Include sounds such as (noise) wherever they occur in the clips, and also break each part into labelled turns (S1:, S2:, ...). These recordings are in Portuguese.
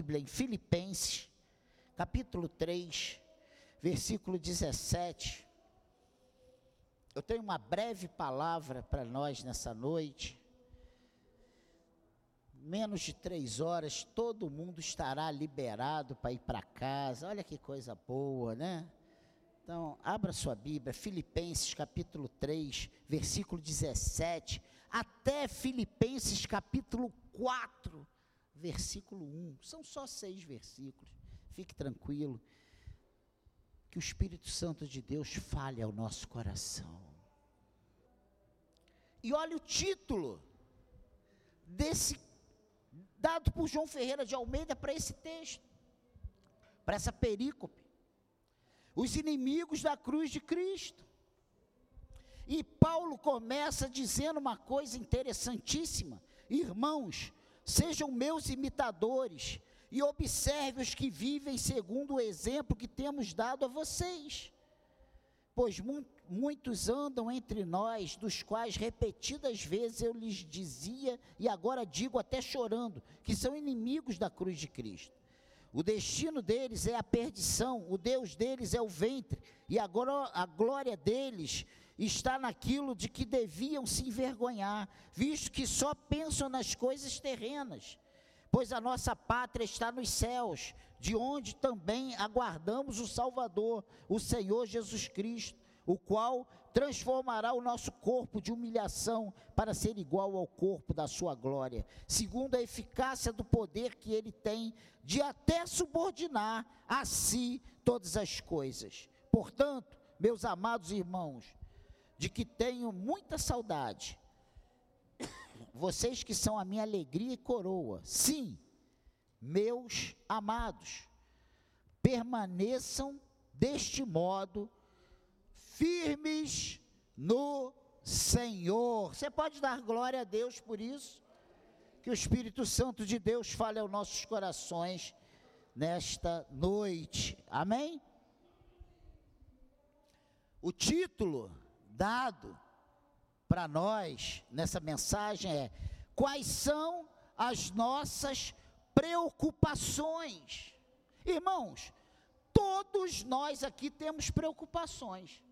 S1: Bíblia em Filipenses, capítulo 3, versículo 17. Eu tenho uma breve palavra para nós nessa noite. Menos de três horas, todo mundo estará liberado para ir para casa. Olha que coisa boa, né? Então, abra sua Bíblia, Filipenses capítulo 3, versículo 17, até Filipenses capítulo 4 versículo 1. São só seis versículos. Fique tranquilo. Que o Espírito Santo de Deus fale ao nosso coração. E olha o título desse dado por João Ferreira de Almeida para esse texto, para essa perícope. Os inimigos da cruz de Cristo. E Paulo começa dizendo uma coisa interessantíssima. Irmãos, Sejam meus imitadores e observe os que vivem segundo o exemplo que temos dado a vocês. Pois mu muitos andam entre nós, dos quais repetidas vezes eu lhes dizia, e agora digo até chorando, que são inimigos da cruz de Cristo. O destino deles é a perdição, o Deus deles é o ventre, e agora a glória deles está naquilo de que deviam se envergonhar, visto que só pensam nas coisas terrenas. Pois a nossa pátria está nos céus, de onde também aguardamos o Salvador, o Senhor Jesus Cristo, o qual transformará o nosso corpo de humilhação para ser igual ao corpo da sua glória, segundo a eficácia do poder que ele tem de até subordinar a si todas as coisas. Portanto, meus amados irmãos, de que tenho muita saudade. Vocês que são a minha alegria e coroa, sim, meus amados, permaneçam deste modo, firmes no Senhor. Você pode dar glória a Deus por isso? Que o Espírito Santo de Deus fale aos nossos corações nesta noite. Amém? O título dado para nós nessa mensagem é: quais são as nossas preocupações? Irmãos, todos nós aqui temos preocupações.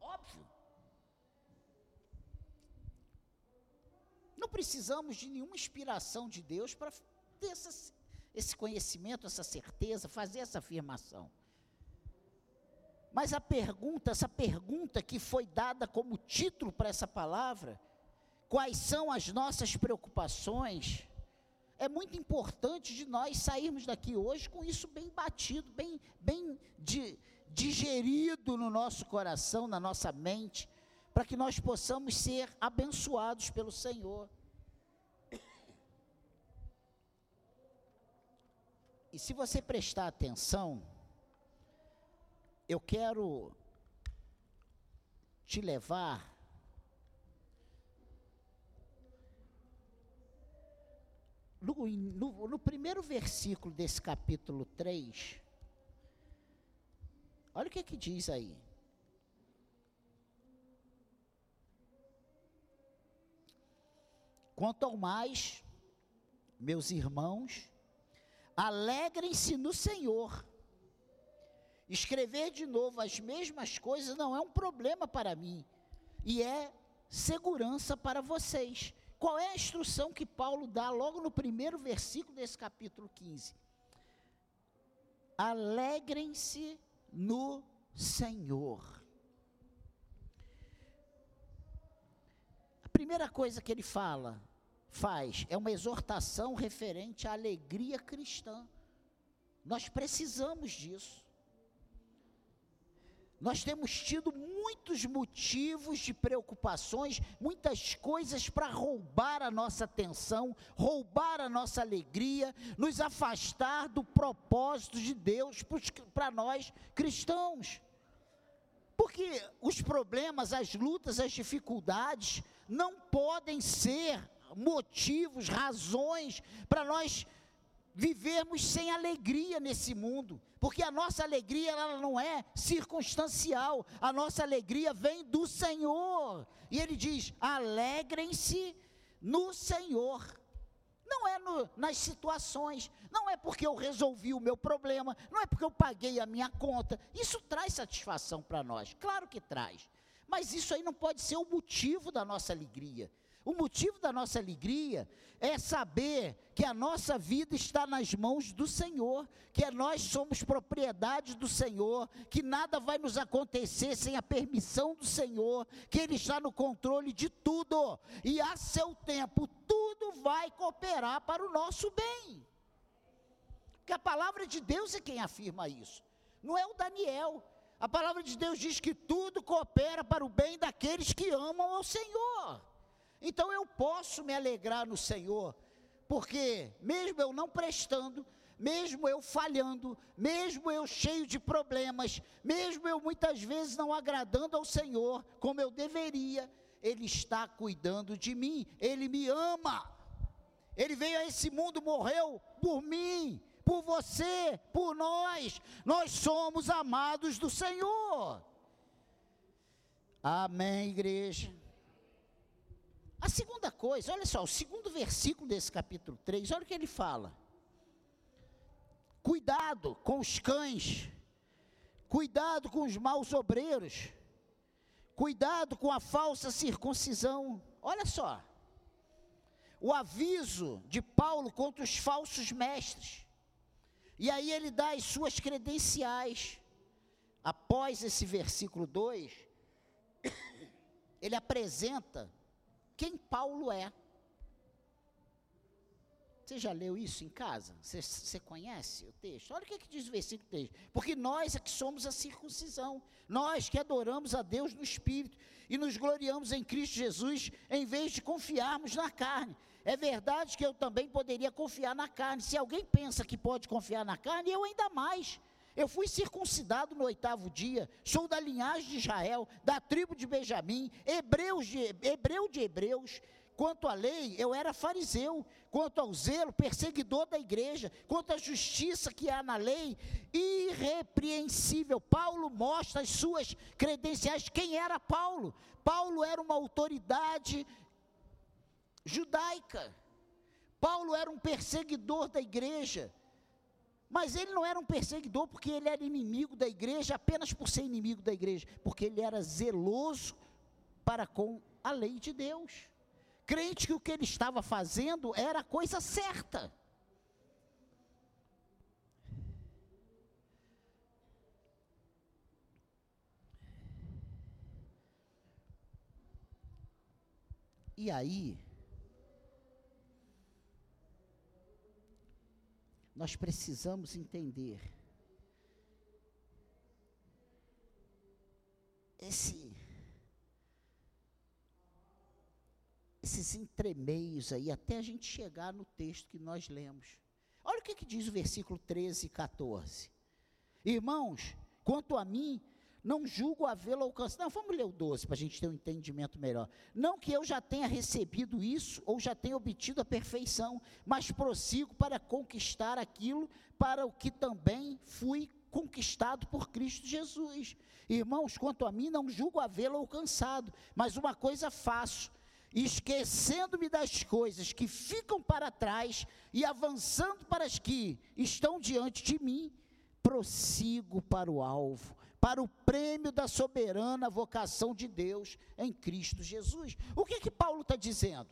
S1: Óbvio. Não precisamos de nenhuma inspiração de Deus para ter essa, esse conhecimento, essa certeza, fazer essa afirmação. Mas a pergunta, essa pergunta que foi dada como título para essa palavra, quais são as nossas preocupações? É muito importante de nós sairmos daqui hoje com isso bem batido, bem, bem di, digerido no nosso coração, na nossa mente, para que nós possamos ser abençoados pelo Senhor. E se você prestar atenção, eu quero te levar no, no, no, primeiro versículo desse capítulo 3, olha o que, que diz aí. Quanto ao mais, meus irmãos, alegrem-se no Senhor. Escrever de novo as mesmas coisas não é um problema para mim, e é segurança para vocês. Qual é a instrução que Paulo dá logo no primeiro versículo desse capítulo 15? Alegrem-se no Senhor. A primeira coisa que ele fala, faz, é uma exortação referente à alegria cristã. Nós precisamos disso. Nós temos tido muitos motivos de preocupações, muitas coisas para roubar a nossa atenção, roubar a nossa alegria, nos afastar do propósito de Deus para nós cristãos. Porque os problemas, as lutas, as dificuldades não podem ser motivos, razões para nós vivermos sem alegria nesse mundo, porque a nossa alegria ela não é circunstancial, a nossa alegria vem do Senhor. E ele diz: "Alegrem-se no Senhor". não é no, nas situações, não é porque eu resolvi o meu problema, não é porque eu paguei a minha conta. Isso traz satisfação para nós, claro que traz. Mas isso aí não pode ser o motivo da nossa alegria. O motivo da nossa alegria é saber que a nossa vida está nas mãos do Senhor, que nós somos propriedade do Senhor, que nada vai nos acontecer sem a permissão do Senhor, que Ele está no controle de tudo, e a seu tempo tudo vai cooperar para o nosso bem. Porque a palavra de Deus é quem afirma isso, não é o Daniel. A palavra de Deus diz que tudo coopera para o bem daqueles que amam ao Senhor. Então eu posso me alegrar no Senhor, porque mesmo eu não prestando, mesmo eu falhando, mesmo eu cheio de problemas, mesmo eu muitas vezes não agradando ao Senhor como eu deveria, Ele está cuidando de mim, Ele me ama. Ele veio a esse mundo, morreu por mim, por você, por nós. Nós somos amados do Senhor. Amém, igreja. A segunda coisa, olha só, o segundo versículo desse capítulo 3, olha o que ele fala. Cuidado com os cães, cuidado com os maus obreiros, cuidado com a falsa circuncisão. Olha só, o aviso de Paulo contra os falsos mestres. E aí ele dá as suas credenciais. Após esse versículo 2, (coughs) ele apresenta quem Paulo é. Você já leu isso em casa? Você, você conhece o texto? Olha o que, é que diz o versículo 3. Porque nós é que somos a circuncisão. Nós que adoramos a Deus no Espírito e nos gloriamos em Cristo Jesus, em vez de confiarmos na carne. É verdade que eu também poderia confiar na carne. Se alguém pensa que pode confiar na carne, eu ainda mais. Eu fui circuncidado no oitavo dia, sou da linhagem de Israel, da tribo de Benjamim, hebreus de, hebreu de hebreus. Quanto à lei, eu era fariseu. Quanto ao zelo, perseguidor da igreja. Quanto à justiça que há na lei, irrepreensível. Paulo mostra as suas credenciais. Quem era Paulo? Paulo era uma autoridade judaica. Paulo era um perseguidor da igreja. Mas ele não era um perseguidor porque ele era inimigo da igreja, apenas por ser inimigo da igreja, porque ele era zeloso para com a lei de Deus. Crente que o que ele estava fazendo era a coisa certa. E aí, nós precisamos entender esse esses entremeios aí até a gente chegar no texto que nós lemos. Olha o que, que diz o versículo 13 e 14. Irmãos, quanto a mim, não julgo havê-lo alcançado. Não, vamos ler o 12 para a gente ter um entendimento melhor. Não que eu já tenha recebido isso ou já tenha obtido a perfeição, mas prossigo para conquistar aquilo para o que também fui conquistado por Cristo Jesus. Irmãos, quanto a mim, não julgo havê-lo alcançado, mas uma coisa faço, esquecendo-me das coisas que ficam para trás e avançando para as que estão diante de mim, prossigo para o alvo para o prêmio da soberana vocação de Deus em Cristo Jesus. O que que Paulo está dizendo?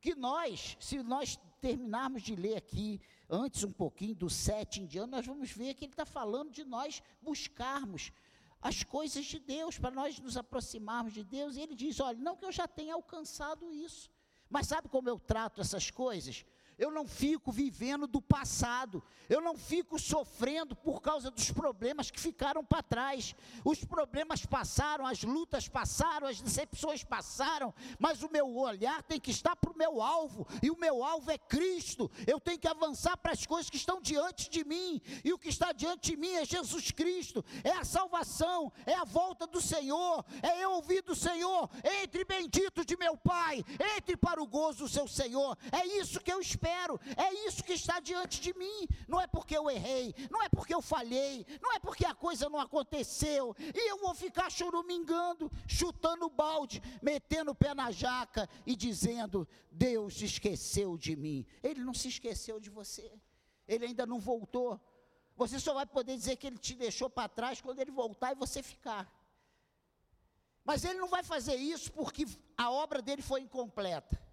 S1: Que nós, se nós terminarmos de ler aqui, antes um pouquinho do 7 em diante, nós vamos ver que ele está falando de nós buscarmos as coisas de Deus, para nós nos aproximarmos de Deus, e ele diz: olha, não que eu já tenha alcançado isso, mas sabe como eu trato essas coisas? Eu não fico vivendo do passado, eu não fico sofrendo por causa dos problemas que ficaram para trás. Os problemas passaram, as lutas passaram, as decepções passaram, mas o meu olhar tem que estar para o meu alvo, e o meu alvo é Cristo. Eu tenho que avançar para as coisas que estão diante de mim, e o que está diante de mim é Jesus Cristo, é a salvação, é a volta do Senhor, é eu ouvir do Senhor, entre bendito de meu Pai, entre para o gozo do seu Senhor. É isso que eu espero prospero. É isso que está diante de mim. Não é porque eu errei, não é porque eu falhei, não é porque a coisa não aconteceu. E eu vou ficar chorumingando, chutando o balde, metendo o pé na jaca e dizendo: Deus esqueceu de mim. Ele não se esqueceu de você. Ele ainda não voltou. Você só vai poder dizer que ele te deixou para trás quando ele voltar e você ficar. Mas ele não vai fazer isso porque a obra dele foi incompleta.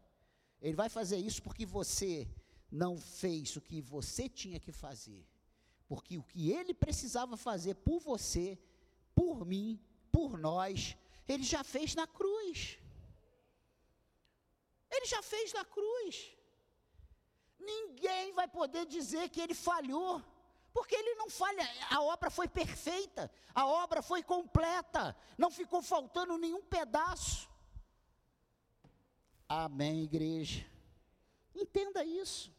S1: Ele vai fazer isso porque você não fez o que você tinha que fazer. Porque o que ele precisava fazer por você, por mim, por nós, ele já fez na cruz. Ele já fez na cruz. Ninguém vai poder dizer que ele falhou. Porque ele não falha, a obra foi perfeita, a obra foi completa, não ficou faltando nenhum pedaço. Amém, igreja. Entenda isso.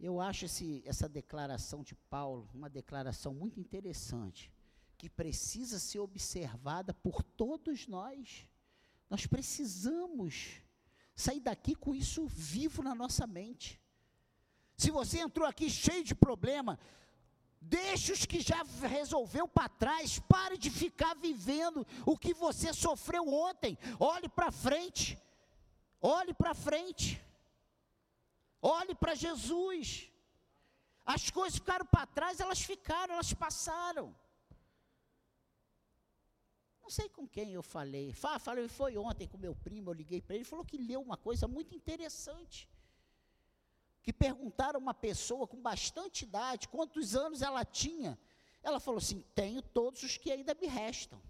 S1: Eu acho esse, essa declaração de Paulo uma declaração muito interessante, que precisa ser observada por todos nós. Nós precisamos sair daqui com isso vivo na nossa mente. Se você entrou aqui cheio de problema, deixe os que já resolveu para trás, pare de ficar vivendo o que você sofreu ontem. Olhe para frente. Olhe para frente. Olhe para Jesus. As coisas ficaram para trás, elas ficaram, elas passaram. Não sei com quem eu falei. Falei, foi ontem com meu primo, eu liguei para ele, ele falou que leu uma coisa muito interessante. Que perguntaram a uma pessoa com bastante idade quantos anos ela tinha. Ela falou assim: tenho todos os que ainda me restam.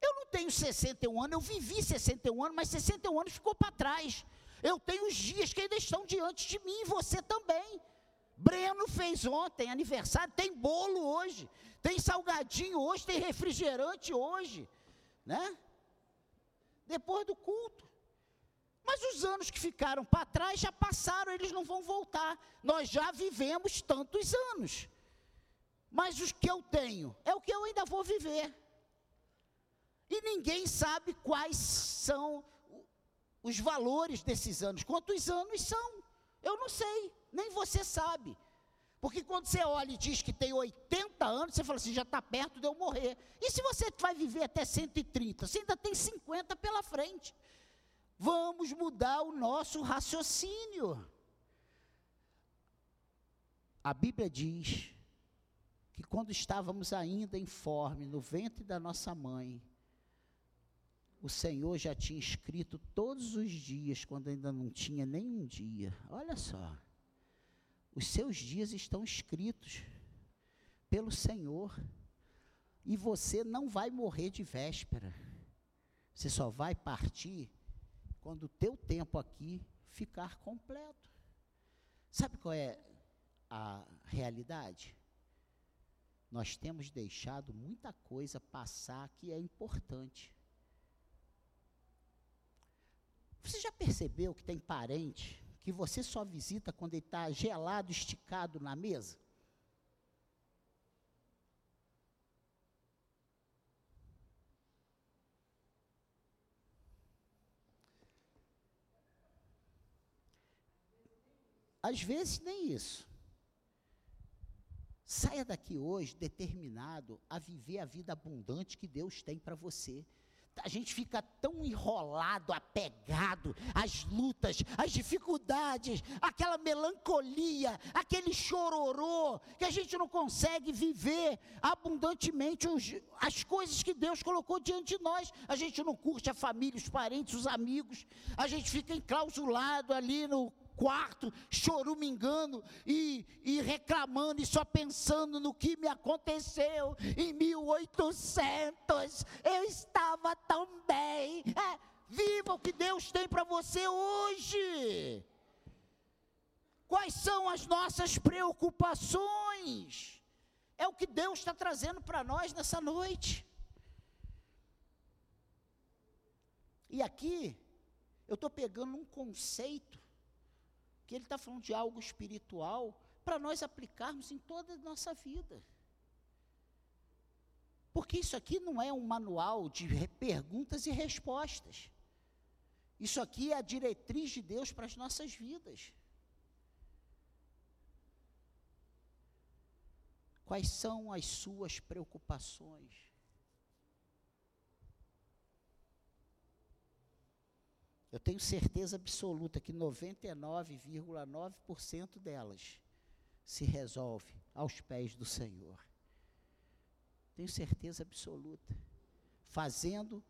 S1: Eu não tenho 61 anos, eu vivi 61 anos, mas 61 anos ficou para trás. Eu tenho os dias que ainda estão diante de mim, e você também. Breno fez ontem aniversário, tem bolo hoje, tem salgadinho hoje, tem refrigerante hoje, né? Depois do culto. Mas os anos que ficaram para trás já passaram, eles não vão voltar. Nós já vivemos tantos anos. Mas os que eu tenho é o que eu ainda vou viver. E ninguém sabe quais são os valores desses anos. Quantos anos são? Eu não sei nem você sabe. Porque quando você olha e diz que tem 80 anos, você fala assim, já está perto de eu morrer. E se você vai viver até 130? Você ainda tem 50 pela frente. Vamos mudar o nosso raciocínio. A Bíblia diz que quando estávamos ainda informe no ventre da nossa mãe, o Senhor já tinha escrito todos os dias, quando ainda não tinha nenhum dia. Olha só. Os seus dias estão escritos pelo Senhor. E você não vai morrer de véspera. Você só vai partir quando o teu tempo aqui ficar completo. Sabe qual é a realidade? Nós temos deixado muita coisa passar que é importante. Você já percebeu que tem parente que você só visita quando ele está gelado, esticado na mesa? Às vezes nem isso. Saia daqui hoje determinado a viver a vida abundante que Deus tem para você a gente fica tão enrolado, apegado às lutas, às dificuldades, aquela melancolia, aquele chororô, que a gente não consegue viver abundantemente os, as coisas que Deus colocou diante de nós. A gente não curte a família, os parentes, os amigos, a gente fica enclausulado ali no quarto, chorumingando e, e reclamando e só pensando no que me aconteceu em 1800. Eu estava tão bem. É, viva o que Deus tem para você hoje. Quais são as nossas preocupações? É o que Deus está trazendo para nós nessa noite. E aqui, eu estou pegando um conceito que ele está falando de algo espiritual para nós aplicarmos em toda a nossa vida. Porque isso aqui não é um manual de perguntas e respostas. Isso aqui é a diretriz de Deus para as nossas vidas. Quais são as suas preocupações? Eu tenho certeza absoluta que 99,9% delas se resolve aos pés do Senhor. Tenho certeza absoluta. Fazendo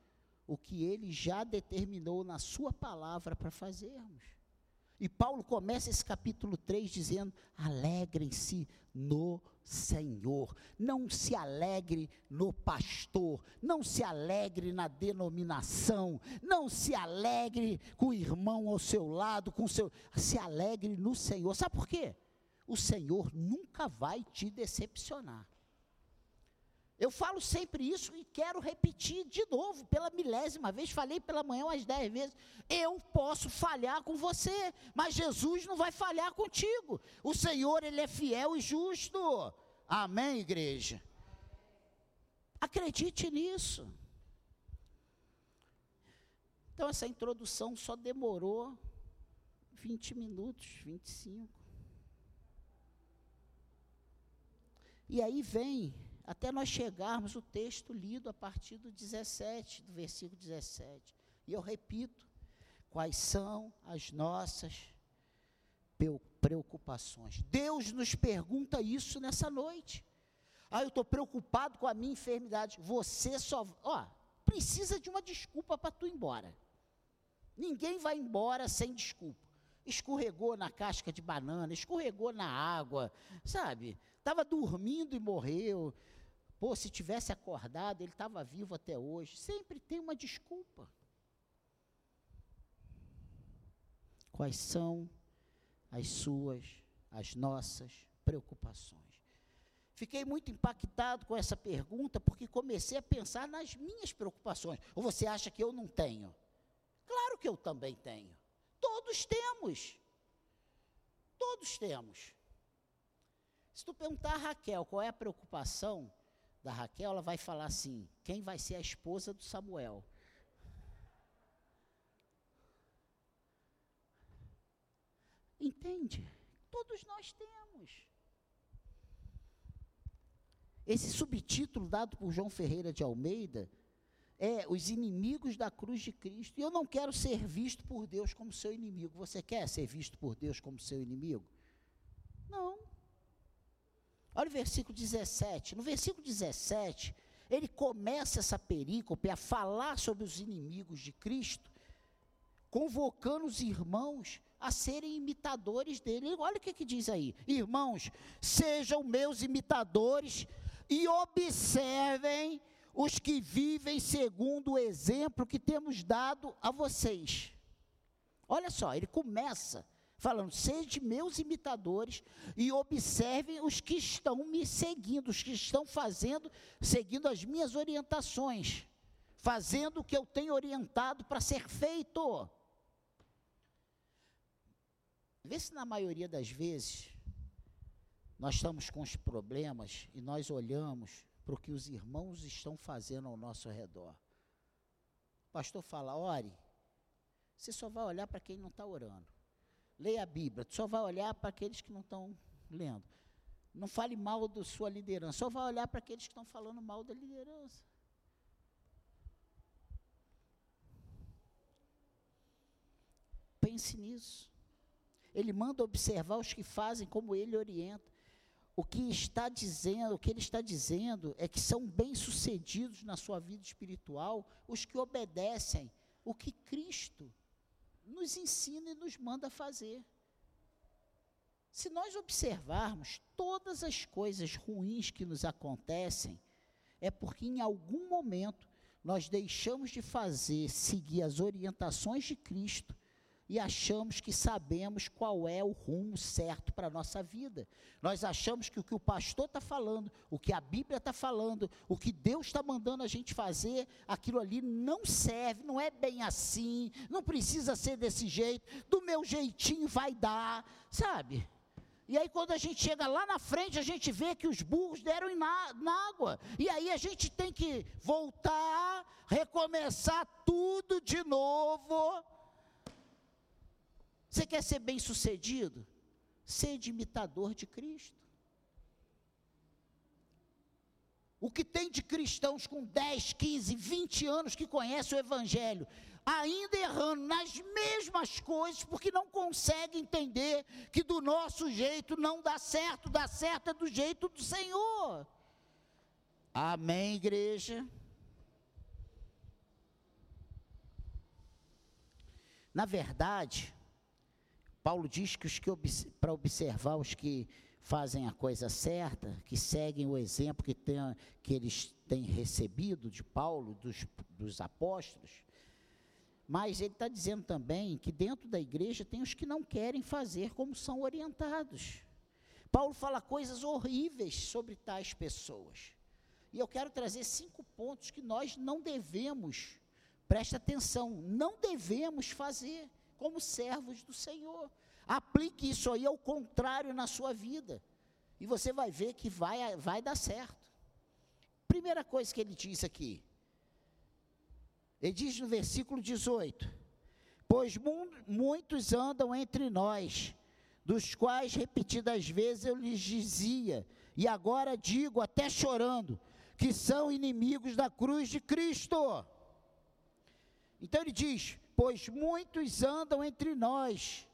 S1: o que ele já determinou na sua palavra para fazermos. E Paulo começa esse capítulo 3 dizendo: alegrem-se no Senhor. Não se alegre no pastor, não se alegre na denominação, não se alegre com o irmão ao seu lado, com o seu. Se alegre no Senhor. Sabe por quê? O Senhor nunca vai te decepcionar. Eu falo sempre isso e quero repetir de novo, pela milésima vez, falei pela manhã umas dez vezes. Eu posso falhar com você, mas Jesus não vai falhar contigo. O Senhor, Ele é fiel e justo. Amém, igreja? Acredite nisso. Então, essa introdução só demorou 20 minutos, 25. E aí vem até nós chegarmos o texto lido a partir do 17, do versículo 17. E eu repito, quais são as nossas preocupações? Deus nos pergunta isso nessa noite. Ah, eu estou preocupado com a minha enfermidade. Você só, ó, precisa de uma desculpa para tu ir embora. Ninguém vai embora sem desculpa. Escorregou na casca de banana, escorregou na água, sabe? Estava dormindo e morreu. Pô, se tivesse acordado, ele estava vivo até hoje. Sempre tem uma desculpa. Quais são as suas, as nossas preocupações? Fiquei muito impactado com essa pergunta, porque comecei a pensar nas minhas preocupações. Ou você acha que eu não tenho? Claro que eu também tenho. Todos temos. Todos temos. Se tu perguntar a Raquel qual é a preocupação, da Raquel, ela vai falar assim: quem vai ser a esposa do Samuel? Entende? Todos nós temos. Esse subtítulo dado por João Ferreira de Almeida é Os Inimigos da Cruz de Cristo. E eu não quero ser visto por Deus como seu inimigo. Você quer ser visto por Deus como seu inimigo? Não. Olha o versículo 17. No versículo 17, ele começa essa perícope a falar sobre os inimigos de Cristo, convocando os irmãos a serem imitadores dele. Olha o que, que diz aí: Irmãos, sejam meus imitadores e observem os que vivem segundo o exemplo que temos dado a vocês. Olha só, ele começa falando: sejam meus imitadores e observem os que estão me seguindo, os que estão fazendo, seguindo as minhas orientações, fazendo o que eu tenho orientado para ser feito. Vê se na maioria das vezes nós estamos com os problemas e nós olhamos para o que os irmãos estão fazendo ao nosso redor. O pastor fala: ore, você só vai olhar para quem não está orando leia a Bíblia, só vai olhar para aqueles que não estão lendo. Não fale mal da sua liderança, só vai olhar para aqueles que estão falando mal da liderança. Pense nisso. Ele manda observar os que fazem como ele orienta. O que está dizendo, o que ele está dizendo é que são bem-sucedidos na sua vida espiritual os que obedecem o que Cristo nos ensina e nos manda fazer. Se nós observarmos todas as coisas ruins que nos acontecem, é porque em algum momento nós deixamos de fazer, seguir as orientações de Cristo e achamos que sabemos qual é o rumo certo para a nossa vida. Nós achamos que o que o pastor está falando, o que a Bíblia está falando, o que Deus está mandando a gente fazer, aquilo ali não serve, não é bem assim, não precisa ser desse jeito, do meu jeitinho vai dar, sabe? E aí, quando a gente chega lá na frente, a gente vê que os burros deram na, na água. E aí a gente tem que voltar, recomeçar tudo de novo. Você quer ser bem sucedido? Seja imitador de Cristo. O que tem de cristãos com 10, 15, 20 anos que conhecem o Evangelho ainda errando nas mesmas coisas, porque não consegue entender que do nosso jeito não dá certo, dá certo é do jeito do Senhor. Amém, igreja? Na verdade, Paulo diz que, os que para observar os que fazem a coisa certa, que seguem o exemplo que, tem, que eles têm recebido de Paulo, dos, dos apóstolos, mas ele está dizendo também que dentro da igreja tem os que não querem fazer como são orientados. Paulo fala coisas horríveis sobre tais pessoas. E eu quero trazer cinco pontos que nós não devemos, presta atenção, não devemos fazer como servos do Senhor. Aplique isso aí ao contrário na sua vida. E você vai ver que vai, vai dar certo. Primeira coisa que ele diz aqui: ele diz no versículo 18: Pois mu muitos andam entre nós, dos quais repetidas vezes eu lhes dizia, e agora digo, até chorando, que são inimigos da cruz de Cristo. Então ele diz: Pois muitos andam entre nós,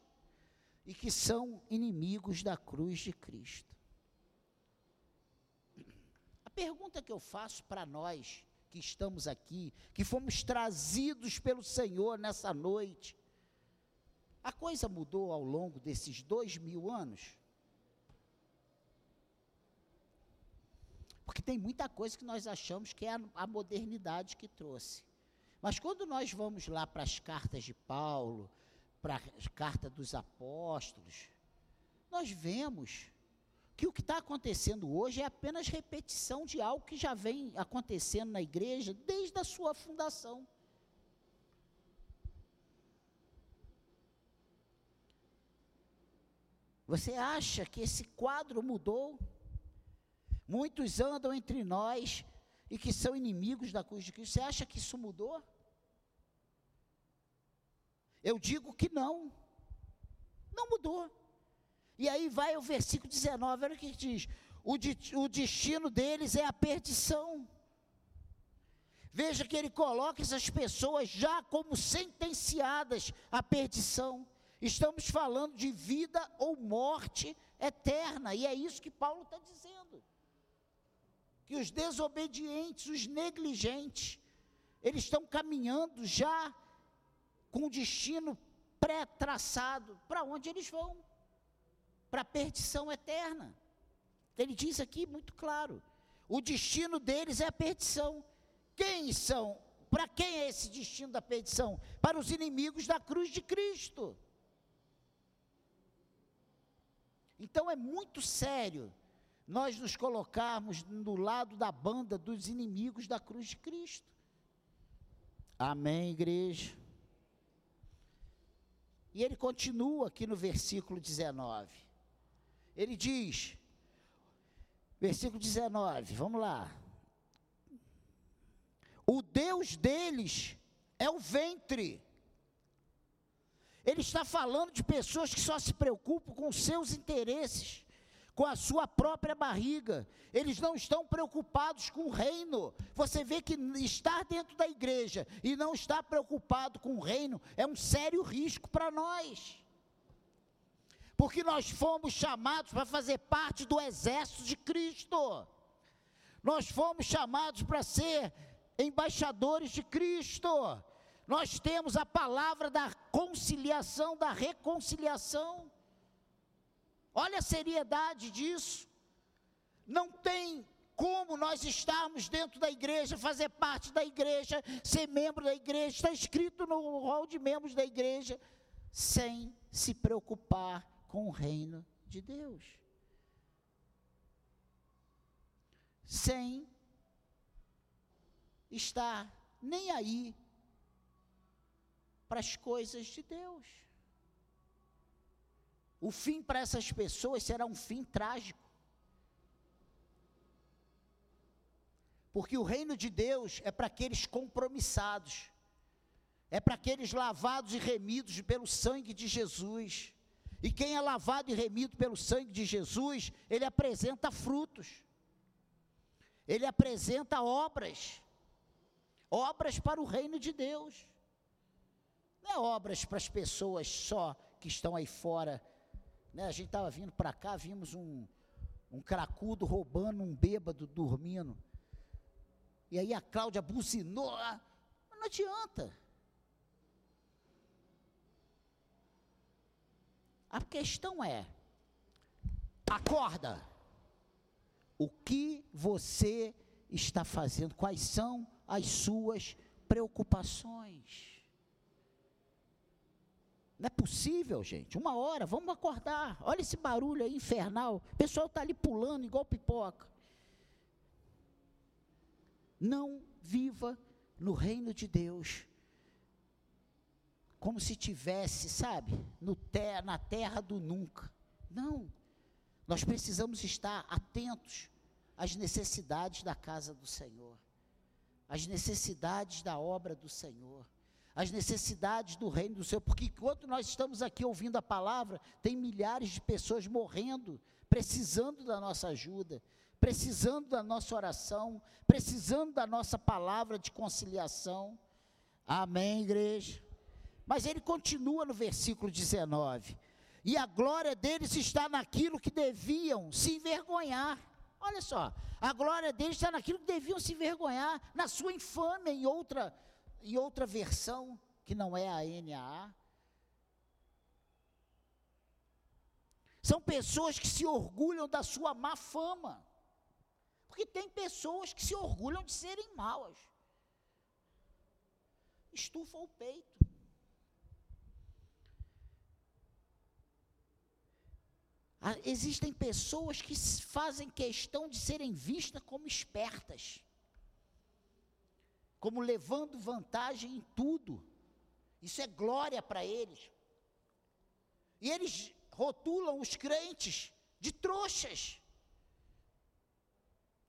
S1: e que são inimigos da cruz de Cristo. A pergunta que eu faço para nós, que estamos aqui, que fomos trazidos pelo Senhor nessa noite. A coisa mudou ao longo desses dois mil anos? Porque tem muita coisa que nós achamos que é a, modernidade que trouxe. Mas quando nós vamos lá para as cartas de Paulo, para a carta dos apóstolos, nós vemos que o que está acontecendo hoje é apenas repetição de algo que já vem acontecendo na igreja desde a sua fundação. Você acha que esse quadro mudou? Muitos andam entre nós e que são inimigos da cruz de Cristo. Você acha que isso mudou? Eu digo que não. Não mudou. E aí vai o versículo 19, olha o que diz: o, de, o destino deles é a perdição. Veja que ele coloca essas pessoas já como sentenciadas à perdição. Estamos falando de vida ou morte eterna, e é isso que Paulo está dizendo. Que os desobedientes, os negligentes, eles estão caminhando já com destino pré-traçado para onde eles vão para a perdição eterna. Ele diz aqui muito claro: o destino deles é a perdição. Quem são? Para quem é esse destino da perdição? Para os inimigos da cruz de Cristo. Então é muito sério nós nos colocarmos no lado da banda dos inimigos da cruz de Cristo. Amém, igreja? E ele continua aqui no versículo 19. Ele diz, versículo 19, vamos lá. O Deus deles é o ventre. Ele está falando de pessoas que só se preocupam com seus interesses, com a sua própria barriga. Eles não estão preocupados com o reino. Você vê que estar dentro da igreja e não estar preocupado com o reino é um sério risco para nós porque nós fomos chamados para fazer parte do exército de Cristo. Nós fomos chamados para ser embaixadores de Cristo. Nós temos a palavra da conciliação, da reconciliação. Olha a seriedade disso. Não tem como nós estarmos dentro da igreja, fazer parte da igreja, ser membro da igreja, está escrito no rol de membros da igreja, sem se preocupar com o reino de Deus. Sem estar nem aí para as coisas de Deus. O fim para essas pessoas será um fim trágico. Porque o reino de Deus é para aqueles compromissados, é para aqueles lavados e remidos pelo sangue de Jesus. E quem é lavado e remido pelo sangue de Jesus, ele apresenta frutos, ele apresenta obras, obras para o reino de Deus. Não é obras para as pessoas só que estão aí fora né? A gente estava vindo para cá, vimos um, um cracudo roubando um bêbado dormindo. E aí a Cláudia buzinou. Ah, mas não adianta. A questão é: acorda. O que você está fazendo? Quais são as suas preocupações? Não é possível, gente. Uma hora, vamos acordar. Olha esse barulho aí infernal. O pessoal está ali pulando igual pipoca. Não viva no reino de Deus como se tivesse, sabe, no ter, na terra do nunca. Não. Nós precisamos estar atentos às necessidades da casa do Senhor, às necessidades da obra do Senhor as necessidades do reino do Senhor, porque enquanto nós estamos aqui ouvindo a palavra, tem milhares de pessoas morrendo, precisando da nossa ajuda, precisando da nossa oração, precisando da nossa palavra de conciliação. Amém, igreja? Mas ele continua no versículo 19: e a glória deles está naquilo que deviam se envergonhar. Olha só, a glória deles está naquilo que deviam se envergonhar, na sua infâmia, em outra e outra versão, que não é a NAA, são pessoas que se orgulham da sua má fama. Porque tem pessoas que se orgulham de serem maus. Estufa o peito. Ah, existem pessoas que fazem questão de serem vistas como espertas como levando vantagem em tudo. Isso é glória para eles. E eles rotulam os crentes de trouxas,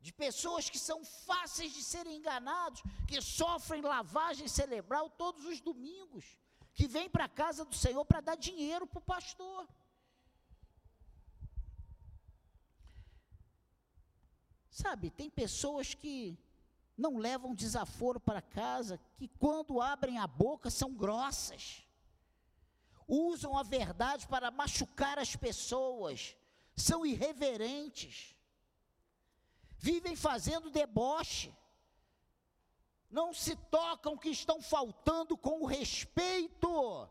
S1: de pessoas que são fáceis de serem enganados, que sofrem lavagem cerebral todos os domingos, que vêm para a casa do Senhor para dar dinheiro para o pastor. Sabe, tem pessoas que não levam desaforo para casa, que quando abrem a boca são grossas, usam a verdade para machucar as pessoas, são irreverentes, vivem fazendo deboche, não se tocam que estão faltando com o respeito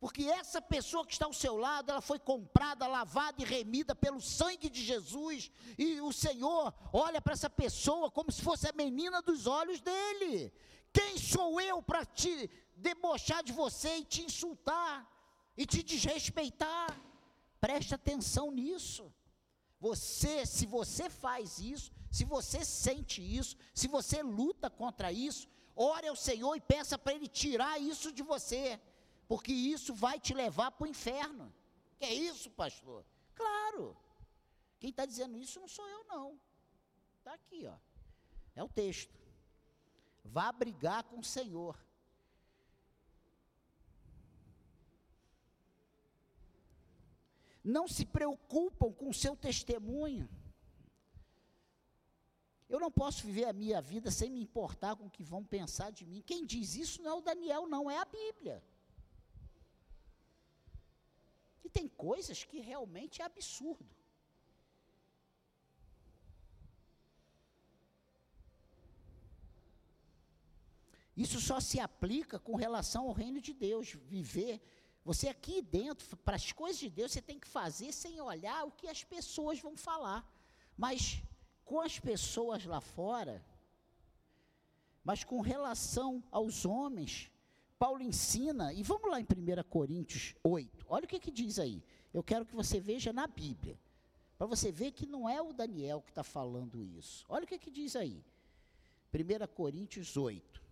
S1: porque essa pessoa que está ao seu lado, ela foi comprada, lavada e remida pelo sangue de Jesus. E o Senhor olha para essa pessoa como se fosse a menina dos olhos dele. Quem sou eu para te debochar de você e te insultar e te desrespeitar? Preste atenção nisso. Você, se você faz isso, se você sente isso, se você luta contra isso, ore ao Senhor e peça para Ele tirar isso de você porque isso vai te levar para o inferno. Que é isso, pastor? Claro. Quem está dizendo isso não sou eu, não. Está aqui, ó. É o texto. Vá brigar com o Senhor. Não se preocupam com o seu testemunho. Eu não posso viver a minha vida sem me importar com o que vão pensar de mim. Quem diz isso não é o Daniel, não, é a Bíblia. Tem coisas que realmente é absurdo. Isso só se aplica com relação ao reino de Deus, viver. Você aqui dentro, para as coisas de Deus, você tem que fazer sem olhar o que as pessoas vão falar. Mas com as pessoas lá fora, mas com relação aos homens, Paulo ensina, e vamos lá em 1 Coríntios 8, olha o que, que diz aí. Eu quero que você veja na Bíblia, para você ver que não é o Daniel que está falando isso. Olha o que, que diz aí. 1 Coríntios 8.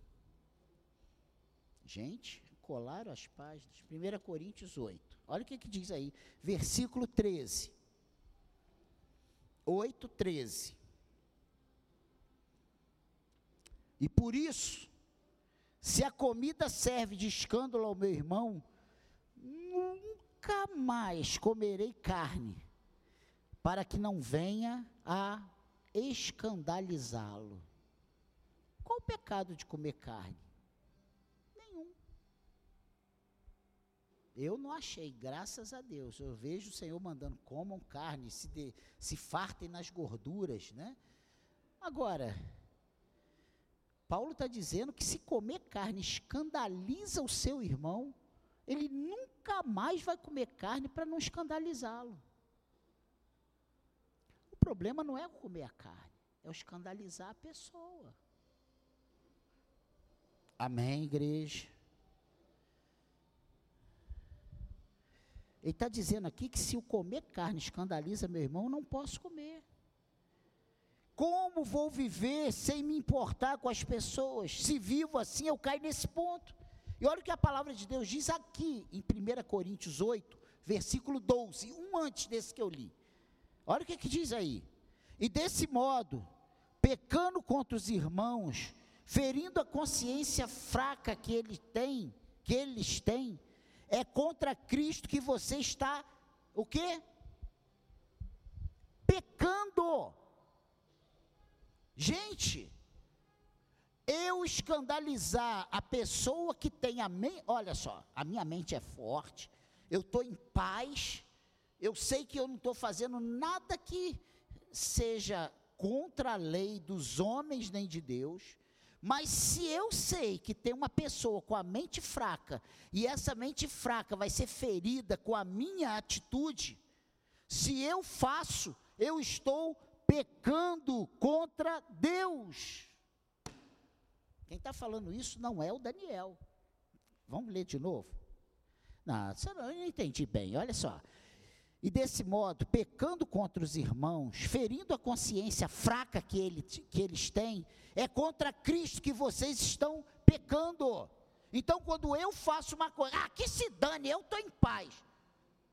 S1: Gente, colaram as páginas. 1 Coríntios 8. Olha o que, que diz aí, versículo 13. 8, 13. E por isso, se a comida serve de escândalo ao meu irmão, nunca mais comerei carne, para que não venha a escandalizá-lo. Qual o pecado de comer carne? Nenhum. Eu não achei, graças a Deus. Eu vejo o Senhor mandando comam carne, se, de, se fartem nas gorduras, né? Agora, Paulo está dizendo que se comer carne escandaliza o seu irmão, ele nunca mais vai comer carne para não escandalizá-lo. O problema não é comer a carne, é escandalizar a pessoa. Amém, igreja? Ele está dizendo aqui que se o comer carne escandaliza meu irmão, não posso comer. Como vou viver sem me importar com as pessoas? Se vivo assim, eu caio nesse ponto. E olha o que a palavra de Deus diz aqui, em 1 Coríntios 8, versículo 12, um antes desse que eu li. Olha o que, que diz aí. E desse modo, pecando contra os irmãos, ferindo a consciência fraca que ele tem, que eles têm, é contra Cristo que você está o quê? Pecando. Gente, eu escandalizar a pessoa que tem a mente, olha só, a minha mente é forte, eu estou em paz, eu sei que eu não estou fazendo nada que seja contra a lei dos homens nem de Deus, mas se eu sei que tem uma pessoa com a mente fraca, e essa mente fraca vai ser ferida com a minha atitude, se eu faço, eu estou pecando contra Deus. Quem está falando isso não é o Daniel. Vamos ler de novo? Não, eu não entendi bem, olha só. E desse modo, pecando contra os irmãos, ferindo a consciência fraca que, ele, que eles têm, é contra Cristo que vocês estão pecando. Então, quando eu faço uma coisa, ah, que se dane, eu estou em paz.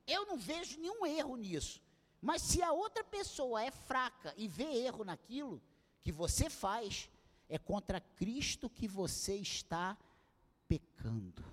S1: Eu não vejo nenhum erro nisso. Mas se a outra pessoa é fraca e vê erro naquilo que você faz, é contra Cristo que você está pecando.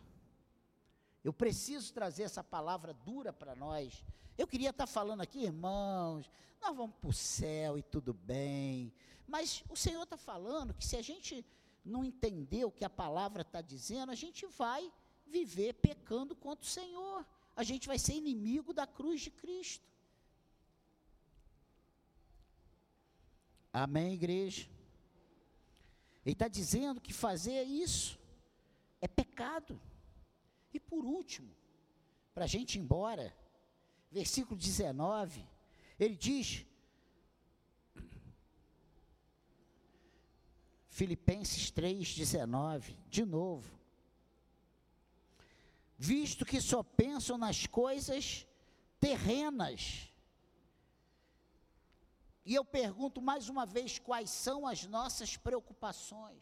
S1: Eu preciso trazer essa palavra dura para nós. Eu queria estar falando aqui, irmãos, nós vamos para o céu e tudo bem. Mas o Senhor está falando que se a gente não entender o que a palavra está dizendo, a gente vai viver pecando contra o Senhor. A gente vai ser inimigo da cruz de Cristo. Amém, igreja? Ele está dizendo que fazer isso é pecado. E por último, para a gente ir embora, versículo 19, ele diz, Filipenses 3,19, de novo, visto que só pensam nas coisas terrenas, e eu pergunto mais uma vez: quais são as nossas preocupações?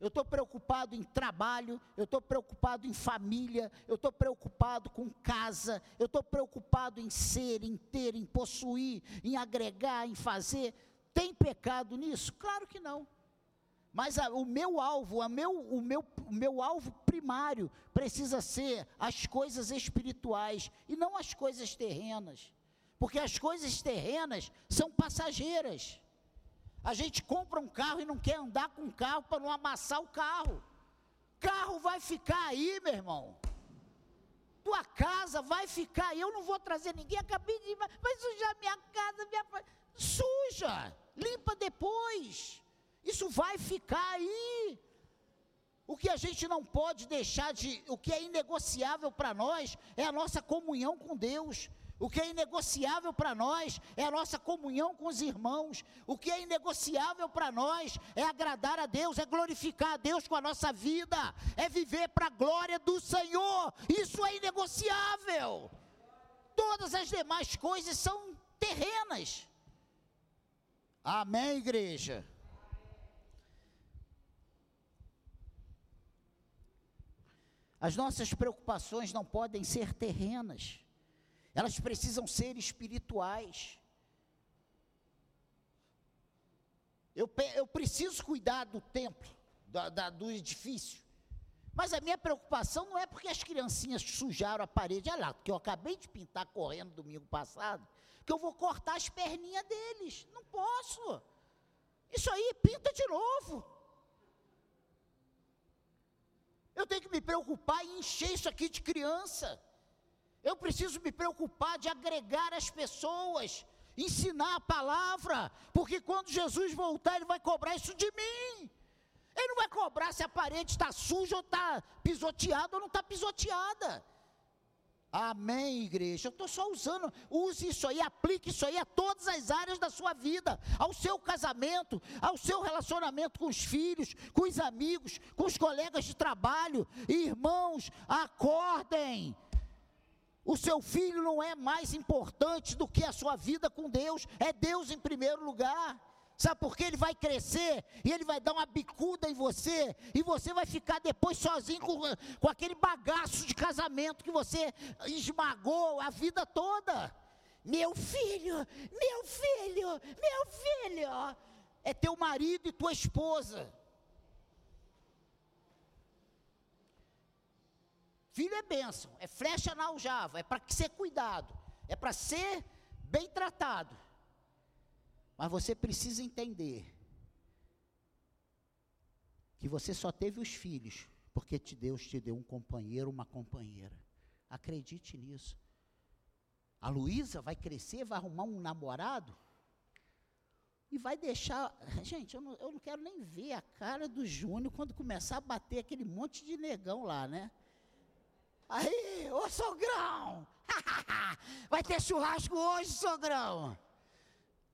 S1: Eu estou preocupado em trabalho, eu estou preocupado em família, eu estou preocupado com casa, eu estou preocupado em ser, em ter, em possuir, em agregar, em fazer. Tem pecado nisso? Claro que não. Mas a, o meu alvo, a meu, o, meu, o meu alvo primário precisa ser as coisas espirituais e não as coisas terrenas. Porque as coisas terrenas são passageiras. A gente compra um carro e não quer andar com o carro para não amassar o carro. Carro vai ficar aí, meu irmão. Tua casa vai ficar aí. Eu não vou trazer ninguém. Acabei de. Vai sujar minha casa, minha. Suja! Limpa depois. Isso vai ficar aí. O que a gente não pode deixar de. O que é inegociável para nós é a nossa comunhão com Deus. O que é inegociável para nós é a nossa comunhão com os irmãos. O que é inegociável para nós é agradar a Deus, é glorificar a Deus com a nossa vida, é viver para a glória do Senhor. Isso é inegociável. Todas as demais coisas são terrenas. Amém, igreja? As nossas preocupações não podem ser terrenas, elas precisam ser espirituais. Eu, eu preciso cuidar do templo, da, da, do edifício, mas a minha preocupação não é porque as criancinhas sujaram a parede, olha lá, que eu acabei de pintar correndo domingo passado, que eu vou cortar as perninhas deles. Não posso. Isso aí pinta de novo. Eu tenho que me preocupar em encher isso aqui de criança. Eu preciso me preocupar de agregar as pessoas, ensinar a palavra, porque quando Jesus voltar, Ele vai cobrar isso de mim. Ele não vai cobrar se a parede está suja ou está pisoteada ou não está pisoteada. Amém, igreja. Eu estou só usando. Use isso aí, aplique isso aí a todas as áreas da sua vida, ao seu casamento, ao seu relacionamento com os filhos, com os amigos, com os colegas de trabalho. Irmãos, acordem. O seu filho não é mais importante do que a sua vida com Deus, é Deus em primeiro lugar. Sabe por quê? Ele vai crescer e ele vai dar uma bicuda em você, e você vai ficar depois sozinho com, com aquele bagaço de casamento que você esmagou a vida toda. Meu filho, meu filho, meu filho, é teu marido e tua esposa. Filho é bênção, é flecha na aljava, é para ser cuidado, é para ser bem tratado. Mas você precisa entender que você só teve os filhos porque Deus te deu um companheiro, uma companheira. Acredite nisso. A Luísa vai crescer, vai arrumar um namorado e vai deixar. Gente, eu não, eu não quero nem ver a cara do Júnior quando começar a bater aquele monte de negão lá, né? Aí, ô sogrão! (laughs) vai ter churrasco hoje, sogrão!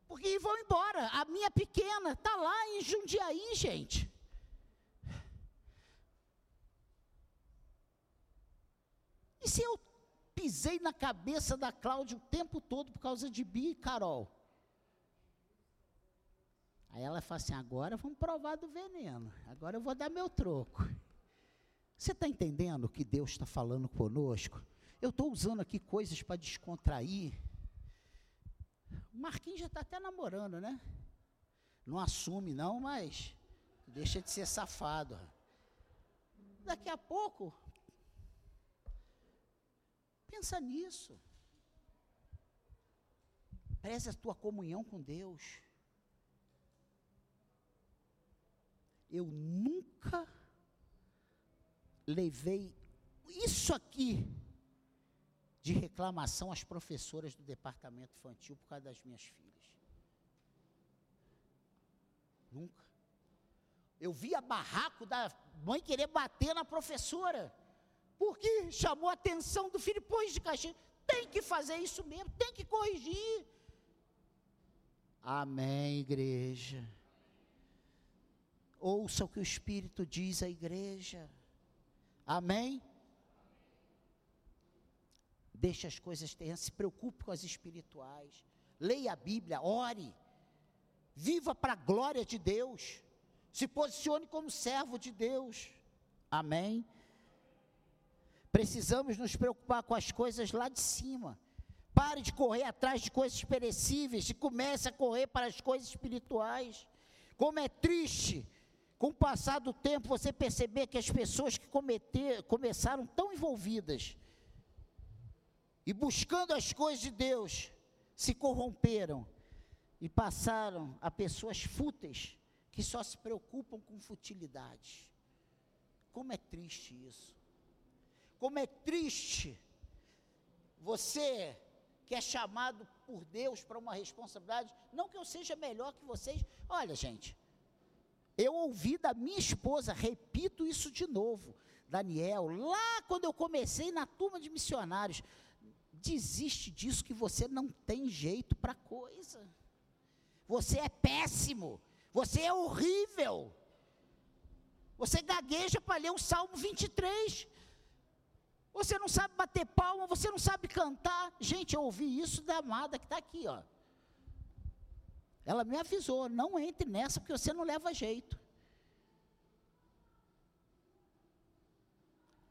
S1: Porque vão embora. A minha pequena está lá em Jundiaí, gente. E se eu pisei na cabeça da Cláudia o tempo todo por causa de Bia e Carol? Aí ela fala assim: agora vamos provar do veneno. Agora eu vou dar meu troco. Você está entendendo o que Deus está falando conosco? Eu estou usando aqui coisas para descontrair o Marquinhos já está até namorando, né? Não assume, não, mas deixa de ser safado. Daqui a pouco, pensa nisso. Preze a tua comunhão com Deus. Eu nunca levei isso aqui de reclamação às professoras do departamento infantil por causa das minhas filhas. Nunca. Eu via barraco da mãe querer bater na professora, porque chamou a atenção do filho, pôs de caixinha. Tem que fazer isso mesmo, tem que corrigir. Amém, igreja. Ouça o que o Espírito diz à igreja. Amém? Deixe as coisas terrenas, se preocupe com as espirituais. Leia a Bíblia, ore. Viva para a glória de Deus. Se posicione como servo de Deus. Amém. Precisamos nos preocupar com as coisas lá de cima. Pare de correr atrás de coisas perecíveis e comece a correr para as coisas espirituais. Como é triste, com o passar do tempo, você perceber que as pessoas que cometer, começaram tão envolvidas e buscando as coisas de Deus, se corromperam e passaram a pessoas fúteis que só se preocupam com futilidades. Como é triste isso. Como é triste você que é chamado por Deus para uma responsabilidade, não que eu seja melhor que vocês. Olha, gente, eu ouvi da minha esposa, repito isso de novo, Daniel, lá quando eu comecei na turma de missionários, Desiste disso que você não tem jeito para coisa. Você é péssimo. Você é horrível. Você gagueja para ler o Salmo 23. Você não sabe bater palma, você não sabe cantar. Gente, eu ouvi isso da amada que está aqui, ó. Ela me avisou, não entre nessa porque você não leva jeito.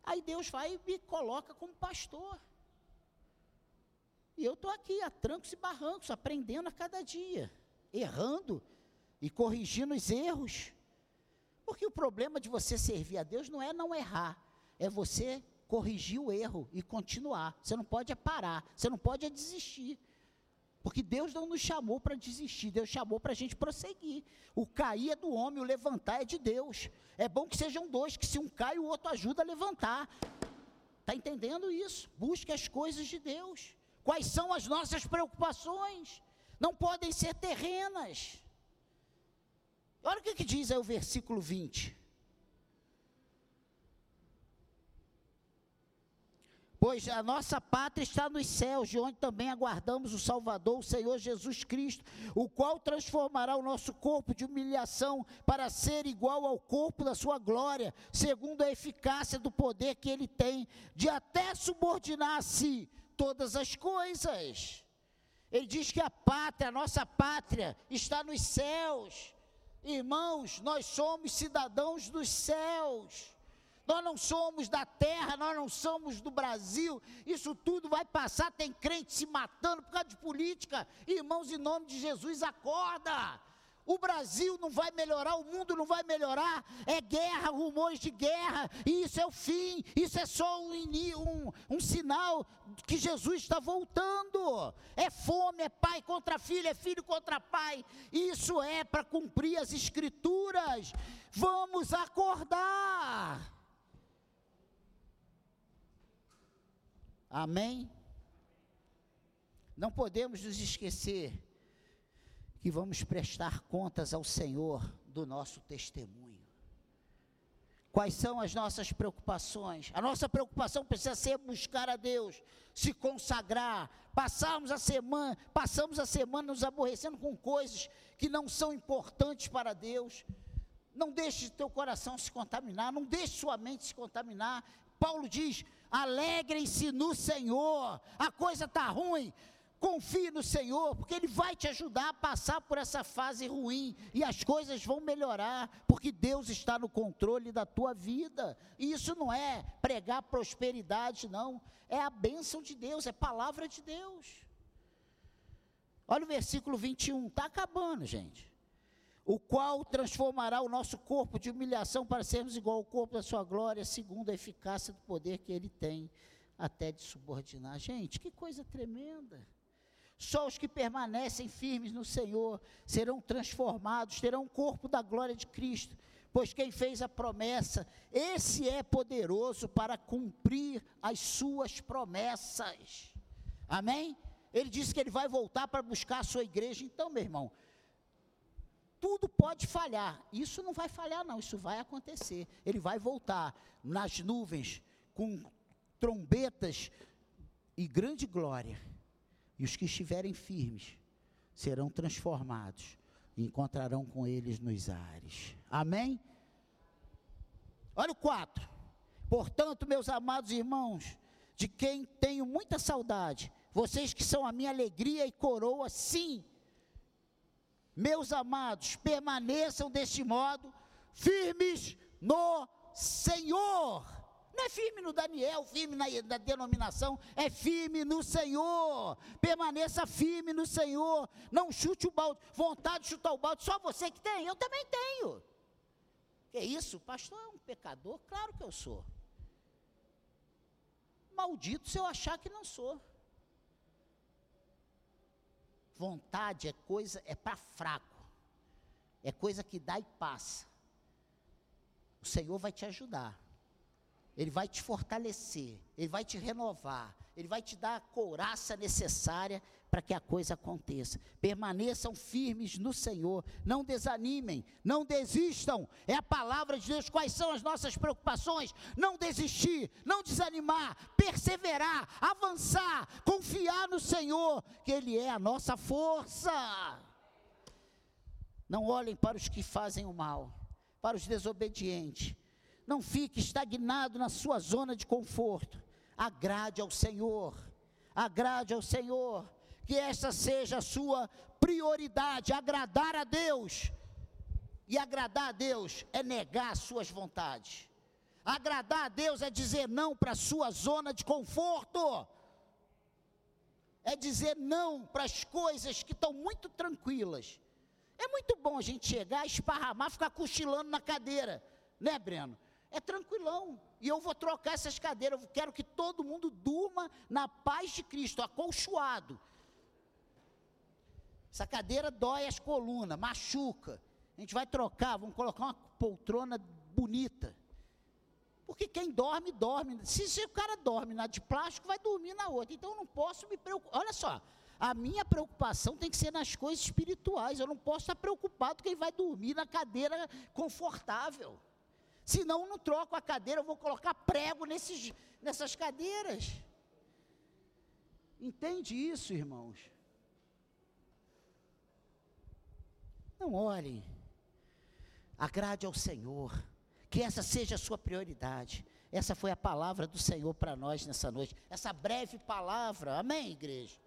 S1: Aí Deus vai e me coloca como pastor. E eu estou aqui, a trancos e barrancos, aprendendo a cada dia, errando e corrigindo os erros. Porque o problema de você servir a Deus não é não errar, é você corrigir o erro e continuar. Você não pode parar, você não pode desistir. Porque Deus não nos chamou para desistir, Deus chamou para a gente prosseguir. O cair é do homem, o levantar é de Deus. É bom que sejam dois, que se um cai, o outro ajuda a levantar. Está entendendo isso? Busque as coisas de Deus. Quais são as nossas preocupações? Não podem ser terrenas. Olha o que, que diz aí o versículo 20. Pois a nossa pátria está nos céus, de onde também aguardamos o Salvador, o Senhor Jesus Cristo, o qual transformará o nosso corpo de humilhação para ser igual ao corpo da sua glória, segundo a eficácia do poder que ele tem, de até subordinar a si todas as coisas. Ele diz que a pátria, a nossa pátria, está nos céus. Irmãos, nós somos cidadãos dos céus. Nós não somos da terra, nós não somos do Brasil. Isso tudo vai passar. Tem crente se matando por causa de política. Irmãos, em nome de Jesus, acorda. O Brasil não vai melhorar, o mundo não vai melhorar. É guerra, rumores de guerra. E isso é o fim. Isso é só um, um, um sinal que Jesus está voltando. É fome, é pai contra filho, é filho contra pai. Isso é para cumprir as escrituras. Vamos acordar. Amém? Não podemos nos esquecer que vamos prestar contas ao Senhor do nosso testemunho. Quais são as nossas preocupações? A nossa preocupação precisa ser buscar a Deus, se consagrar. Passarmos a semana, passamos a semana nos aborrecendo com coisas que não são importantes para Deus. Não deixe teu coração se contaminar, não deixe sua mente se contaminar. Paulo diz: alegrem-se no Senhor. A coisa está ruim, confie no Senhor, porque Ele vai te ajudar a passar por essa fase ruim e as coisas vão melhorar, porque Deus está no controle da tua vida. E isso não é pregar prosperidade, não, é a bênção de Deus, é palavra de Deus. Olha o versículo 21, está acabando, gente o qual transformará o nosso corpo de humilhação para sermos igual ao corpo da sua glória, segundo a eficácia do poder que ele tem, até de subordinar. Gente, que coisa tremenda! Só os que permanecem firmes no Senhor serão transformados, terão o corpo da glória de Cristo, pois quem fez a promessa, esse é poderoso para cumprir as suas promessas. Amém? Ele disse que ele vai voltar para buscar a sua igreja. Então, meu irmão, tudo pode falhar. Isso não vai falhar, não, isso vai acontecer. Ele vai voltar nas nuvens com trombetas e grande glória. E os que estiverem firmes serão transformados e encontrarão com eles nos ares. Amém? Olha o 4. Portanto, meus amados irmãos, de quem tenho muita saudade, vocês que são a minha alegria e coroa, sim meus amados, permaneçam deste modo, firmes no Senhor. Não é firme no Daniel, firme na, na, denominação, é firme no Senhor. Permaneça firme no Senhor. Não chute o balde. Vontade de chutar o balde, só você que tem, eu também tenho. Que isso? Pastor é um pecador? Claro que eu sou. Maldito se eu achar que não sou. Vontade é coisa, é para fraco. É coisa que dá e passa. O Senhor vai te ajudar. Ele vai te fortalecer, ele vai te renovar, ele vai te dar a couraça necessária para que a coisa aconteça. Permaneçam firmes no Senhor, não desanimem, não desistam. É a palavra de Deus. Quais são as nossas preocupações? Não desistir, não desanimar, perseverar, avançar, confiar no Senhor, que Ele é a nossa força. Não olhem para os que fazem o mal, para os desobedientes. Não fique estagnado na sua zona de conforto. Agrade ao Senhor. Agrade ao Senhor que essa seja a sua prioridade, agradar a Deus. E agradar a Deus é negar as suas vontades. Agradar a Deus é dizer não para a sua zona de conforto. É dizer não para as coisas que estão muito tranquilas. É muito bom a gente chegar, esparramar, ficar cochilando na cadeira, né, Breno? É tranquilão. E eu vou trocar essas cadeiras. Eu quero que todo mundo durma na paz de Cristo, acolchoado. Essa cadeira dói as colunas, machuca. A gente vai trocar, vamos colocar uma poltrona bonita. Porque quem dorme, dorme. Se, se o cara dorme na de plástico, vai dormir na outra. Então eu não posso me preocupar. Olha só, a minha preocupação tem que ser nas coisas espirituais. Eu não posso estar preocupado que ele vai dormir na cadeira confortável. Senão não troco a cadeira, eu vou colocar prego nesses, nessas cadeiras. Entende isso, irmãos? Não olhem. Agrade ao Senhor. Que essa seja a sua prioridade. Essa foi a palavra do Senhor para nós nessa noite. Essa breve palavra. Amém, igreja?